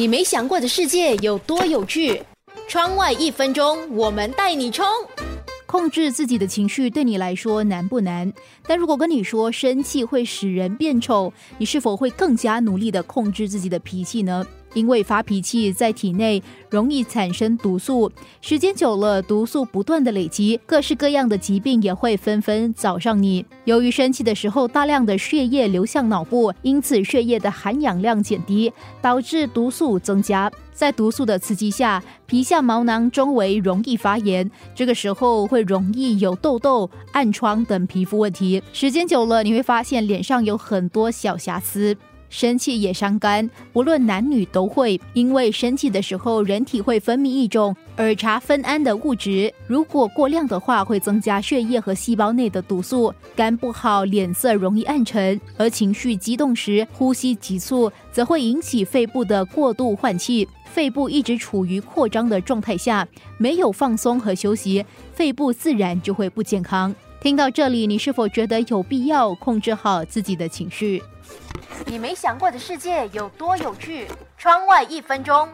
你没想过的世界有多有趣？窗外一分钟，我们带你冲！控制自己的情绪对你来说难不难？但如果跟你说生气会使人变丑，你是否会更加努力的控制自己的脾气呢？因为发脾气在体内容易产生毒素，时间久了，毒素不断的累积，各式各样的疾病也会纷纷找上你。由于生气的时候大量的血液流向脑部，因此血液的含氧量减低，导致毒素增加。在毒素的刺激下，皮下毛囊周围容易发炎，这个时候会容易有痘痘、暗疮等皮肤问题。时间久了，你会发现脸上有很多小瑕疵。生气也伤肝，不论男女都会。因为生气的时候，人体会分泌一种儿茶酚胺的物质，如果过量的话，会增加血液和细胞内的毒素。肝不好，脸色容易暗沉；而情绪激动时，呼吸急促，则会引起肺部的过度换气。肺部一直处于扩张的状态下，没有放松和休息，肺部自然就会不健康。听到这里，你是否觉得有必要控制好自己的情绪？你没想过的世界有多有趣？窗外一分钟。